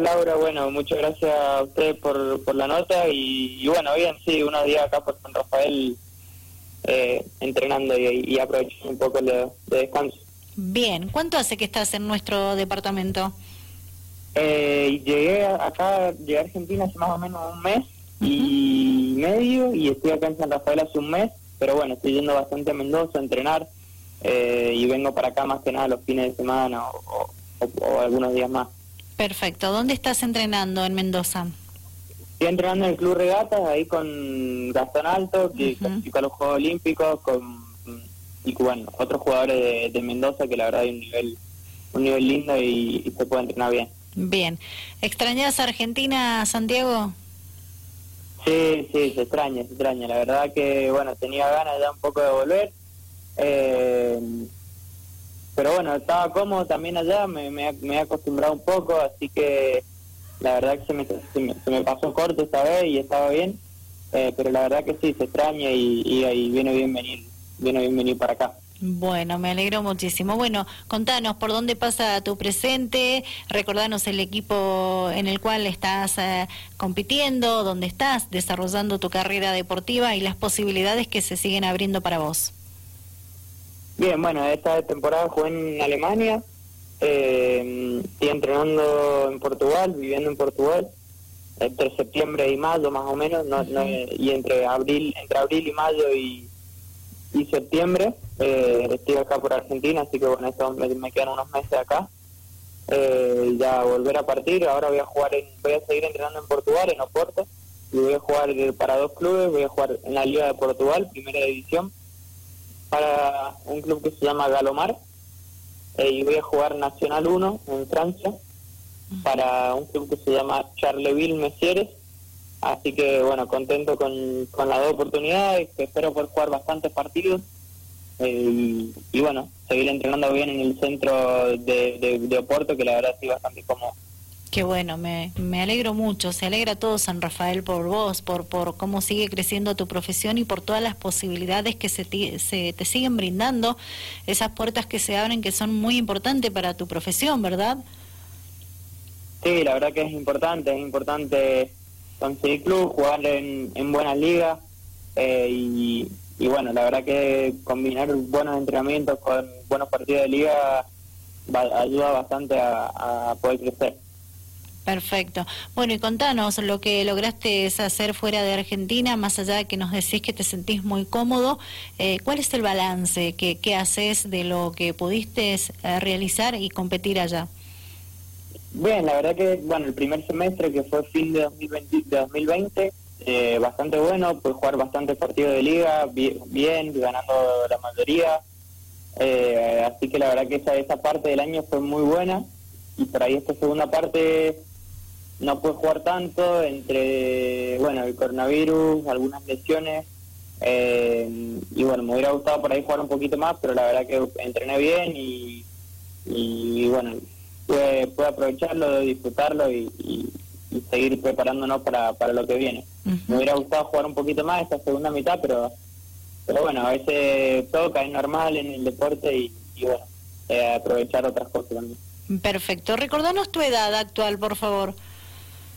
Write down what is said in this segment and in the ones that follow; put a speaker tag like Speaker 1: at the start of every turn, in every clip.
Speaker 1: Laura, bueno, muchas gracias a usted por, por la nota y, bueno, bien, sí, unos días acá por San Rafael eh, entrenando y, y aprovechando un poco de, descanso.
Speaker 2: Bien, ¿cuánto hace que estás en nuestro departamento?
Speaker 1: Eh, llegué acá, llegué a Argentina hace más o menos un mes y medio y estoy acá en San Rafael hace un mes, pero bueno, estoy yendo bastante a Mendoza a entrenar eh, y vengo para acá más que nada los fines de semana o, algunos días más.
Speaker 2: Perfecto. ¿Dónde estás entrenando en Mendoza?
Speaker 1: Estoy entrenando en el Club Regatas, ahí con Gastón Alto, que uh a los Juegos Olímpicos, con y bueno, otros jugadores de, Mendoza que la verdad hay un nivel, un nivel lindo y, se puede entrenar bien.
Speaker 2: Bien. ¿Extrañas Argentina, Santiago?
Speaker 1: Sí, sí, se extraña, se extraña. La verdad que, bueno, tenía ganas ya un poco de volver. Eh, pero bueno, estaba cómodo también allá, me, me, he acostumbrado un poco, así que la verdad que se me, se me, pasó corto esta vez y estaba bien. Eh, pero la verdad que sí, se extraña y, y, viene bien venir, viene bien venir para acá.
Speaker 2: Bueno, me alegro muchísimo. Bueno, contanos por dónde pasa tu presente, recordanos el equipo en el cual estás eh, compitiendo, dónde estás desarrollando tu carrera deportiva y las posibilidades que se siguen abriendo para vos.
Speaker 1: Bien, bueno, esta temporada jugué en Alemania, eh, estoy entrenando en Portugal, viviendo en Portugal, entre septiembre y mayo más o menos, no, y entre abril, entre abril y mayo y y septiembre. Eh, estoy acá por Argentina, así que bueno, esto me, quedan unos meses acá. Eh, ya volver a partir, ahora voy a jugar en, voy a seguir entrenando en Portugal, en Oporto, y voy a jugar para dos clubes, voy a jugar en la Liga de Portugal, primera división, para un club que se llama Galomar, eh, y voy a jugar Nacional 1 en Francia, para un club que se llama Charleville Messieres, Así que bueno, contento con, con las dos oportunidades, espero poder jugar bastantes partidos. Eh, y, bueno, seguir entrenando bien en el centro de, de, Oporto, que la verdad sí bastante cómodo.
Speaker 2: Qué bueno, me, me alegro mucho, se alegra todo San Rafael por vos, por, por cómo sigue creciendo tu profesión y por todas las posibilidades que se te, se te siguen brindando, esas puertas que se abren que son muy importantes para tu profesión, ¿verdad?
Speaker 1: Sí, la verdad que es importante, es importante conseguir club, jugar en, en buenas ligas eh, y, bueno, la verdad que combinar buenos entrenamientos con buenos partidos de liga ayuda bastante a, poder crecer.
Speaker 2: Perfecto. Bueno, y contanos lo que lograste hacer fuera de Argentina, más allá de que nos decís que te sentís muy cómodo, eh, ¿cuál es el balance que, que haces de lo que pudiste eh, realizar y competir allá?
Speaker 1: Bien, la verdad que, bueno, el primer semestre que fue fin de 2020, de 2020 eh, bastante bueno, pude jugar bastantes partidos de liga, bien, ganando la mayoría. Eh, así que la verdad que esa, esa parte del año fue muy buena y por ahí esta segunda parte no pude jugar tanto entre, bueno, el coronavirus, algunas lesiones. Eh, y bueno, me hubiera gustado por ahí jugar un poquito más, pero la verdad que entrené bien y, y bueno, puede, puede aprovecharlo, disfrutarlo y, seguir preparándonos para, para lo que viene. Me hubiera gustado jugar un poquito más esta segunda mitad, pero pero bueno, a veces toca, es normal en el deporte y, bueno, eh, aprovechar otras cosas también.
Speaker 2: Perfecto. Recordanos tu edad actual, por favor.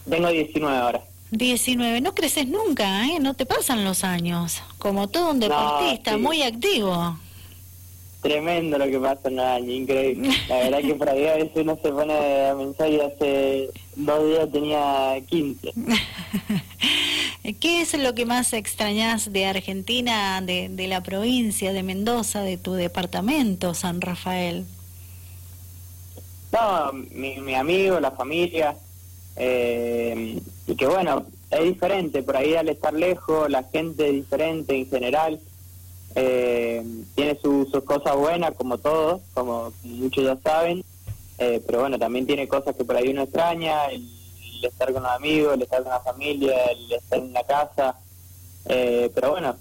Speaker 1: Tengo 19 ahora.
Speaker 2: 19, no creces nunca, ¿eh? No te pasan los años. Como todo un deportista, muy activo.
Speaker 1: Tremendo lo que pasa en año, increíble. La verdad que por ahí a veces uno se pone a mensaje y hace dos días tenía 15.
Speaker 2: ¿Qué es lo que más extrañas de Argentina, de, de la provincia de Mendoza, de tu departamento, San Rafael?
Speaker 1: No, mi, mi amigo, la familia, eh, y que bueno, es diferente, por ahí al estar lejos, la gente es diferente en general, eh, tiene sus cosas buenas, como todo, como muchos ya saben, eh, pero bueno, también tiene cosas que por ahí uno extraña, el, estar con los amigos, el estar con la familia, el estar en la casa, eh, pero bueno,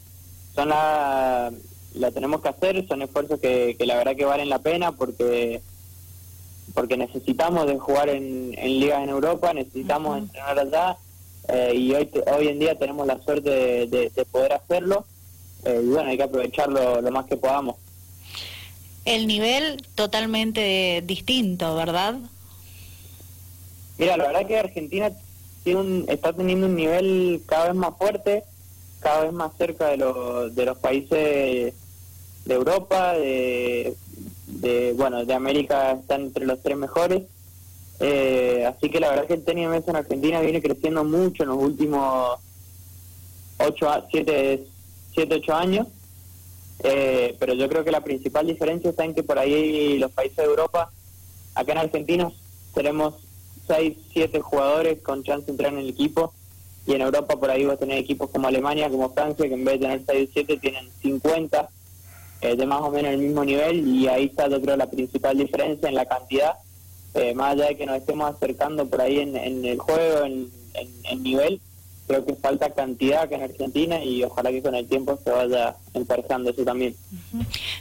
Speaker 1: son la, la tenemos que hacer, son esfuerzos que, la verdad que valen la pena porque porque necesitamos de jugar en, ligas en Europa, necesitamos entrenar allá eh, y hoy hoy en día tenemos la suerte de poder hacerlo eh, y bueno, hay que aprovecharlo lo más que podamos.
Speaker 2: El nivel totalmente distinto, ¿verdad?
Speaker 1: Mira, la verdad que Argentina tiene un, está teniendo un nivel cada vez más fuerte, cada vez más cerca de, los de los países de Europa, de, de, bueno, de América están entre los tres mejores. Eh, así que la verdad que el tenis en Argentina viene creciendo mucho en los últimos 8, 7, 7 8 años. Eh, pero yo creo que la principal diferencia está en que por ahí los países de Europa, acá en Argentina tenemos 6, 7 jugadores con chance de entrar en el equipo y en Europa por ahí va a tener equipos como Alemania, como Francia, que en vez de tener 6 7 tienen 50 eh, de más o menos el mismo nivel y ahí está yo creo la principal diferencia en la cantidad, eh, más allá de que nos estemos acercando por ahí en, el juego, en, en, nivel, creo que falta cantidad acá en Argentina y ojalá que con el tiempo se vaya emparejando eso también.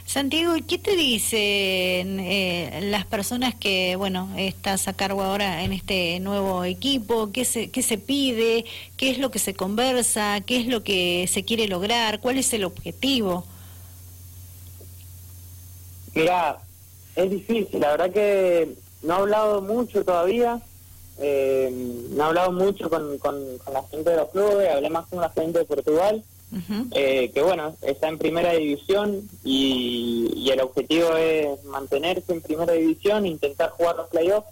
Speaker 2: Santiago, ¿qué te dicen eh, las personas que, bueno, estás a cargo ahora en este nuevo equipo? ¿Qué se, ¿Qué se pide? ¿Qué es lo que se conversa? ¿Qué es lo que se quiere lograr? ¿Cuál es el objetivo?
Speaker 1: Mira, es difícil, la verdad que no he hablado mucho todavía, eh, no he hablado mucho con, con, la gente de los clubes, hablé más con la gente de Portugal, eh, que bueno, está en primera división y, el objetivo es mantenerse en primera división, intentar jugar los playoffs,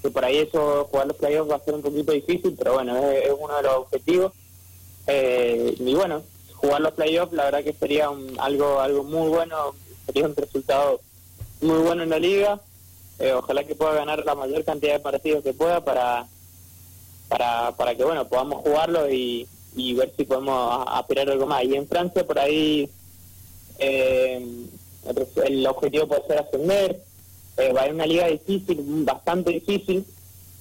Speaker 1: que por ahí eso, jugar los playoffs va a ser un poquito difícil, pero bueno, es, uno de los objetivos. Eh, y bueno, jugar los playoffs la verdad que sería algo algo muy bueno sería un resultado muy bueno en la liga. Eh, ojalá que pueda ganar la mayor cantidad de partidos que pueda para para, para que bueno podamos jugarlo y, y ver si podemos aspirar algo más. Y en Francia por ahí eh, el objetivo puede ser ascender. Eh, va a ser una liga difícil, bastante difícil.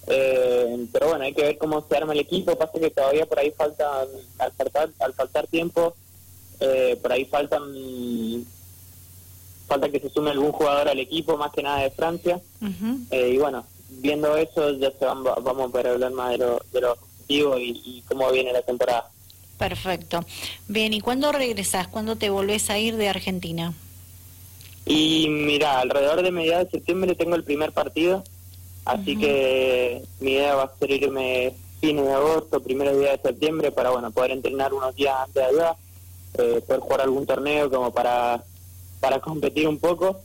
Speaker 1: pero bueno, hay que ver cómo se arma el equipo. Pasa que todavía por ahí falta, al faltar, al faltar tiempo, por ahí faltan falta que se sume algún jugador al equipo, más que nada de Francia. Eh, y bueno, viendo eso ya se vamos a poder hablar más de lo, de objetivo y, cómo viene la temporada.
Speaker 2: Perfecto. Bien, ¿y cuándo regresás? ¿Cuándo te volvés a ir de Argentina?
Speaker 1: Y mira, alrededor de mediados de septiembre tengo el primer partido, así que mi idea va a ser irme fines de agosto, primeros días de septiembre, para bueno poder entrenar unos días antes de allá, eh, poder jugar algún torneo como para para competir un poco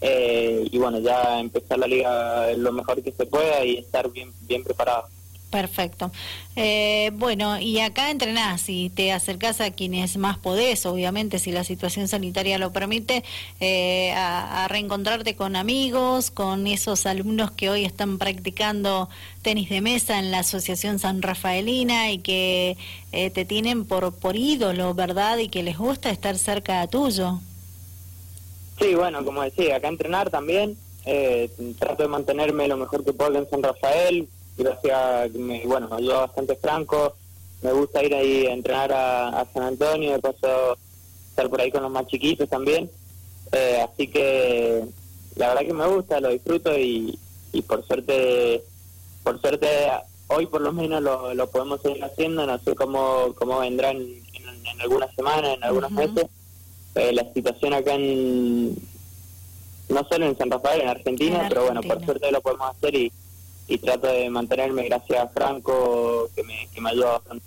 Speaker 1: eh, y bueno, ya empezar la liga lo mejor que se pueda y estar bien, bien preparado.
Speaker 2: Perfecto. Eh, bueno, y acá entrenás y te acercás a quienes más podés, obviamente, si la situación sanitaria lo permite, eh, a, reencontrarte con amigos, con esos alumnos que hoy están practicando tenis de mesa en la Asociación San Rafaelina y que te tienen por, por ídolo, ¿verdad? Y que les gusta estar cerca tuyo.
Speaker 1: Sí, bueno, como decía, acá entrenar también. Eh, trato de mantenerme lo mejor que puedo en San Rafael. Gracias, me, bueno, me ayuda bastante Franco. Me gusta ir ahí a entrenar a, San Antonio, de paso estar por ahí con los más chiquitos también. Eh, así que la verdad que me gusta, lo disfruto y, y por suerte, por suerte hoy por lo menos lo, lo podemos seguir haciendo. No sé cómo, cómo vendrán en, algunas semanas, en algunos meses eh, la situación acá en, no solo en San Rafael, en Argentina, pero bueno, por suerte lo podemos hacer y, y trato de mantenerme gracias a Franco, que me, que me ayuda bastante.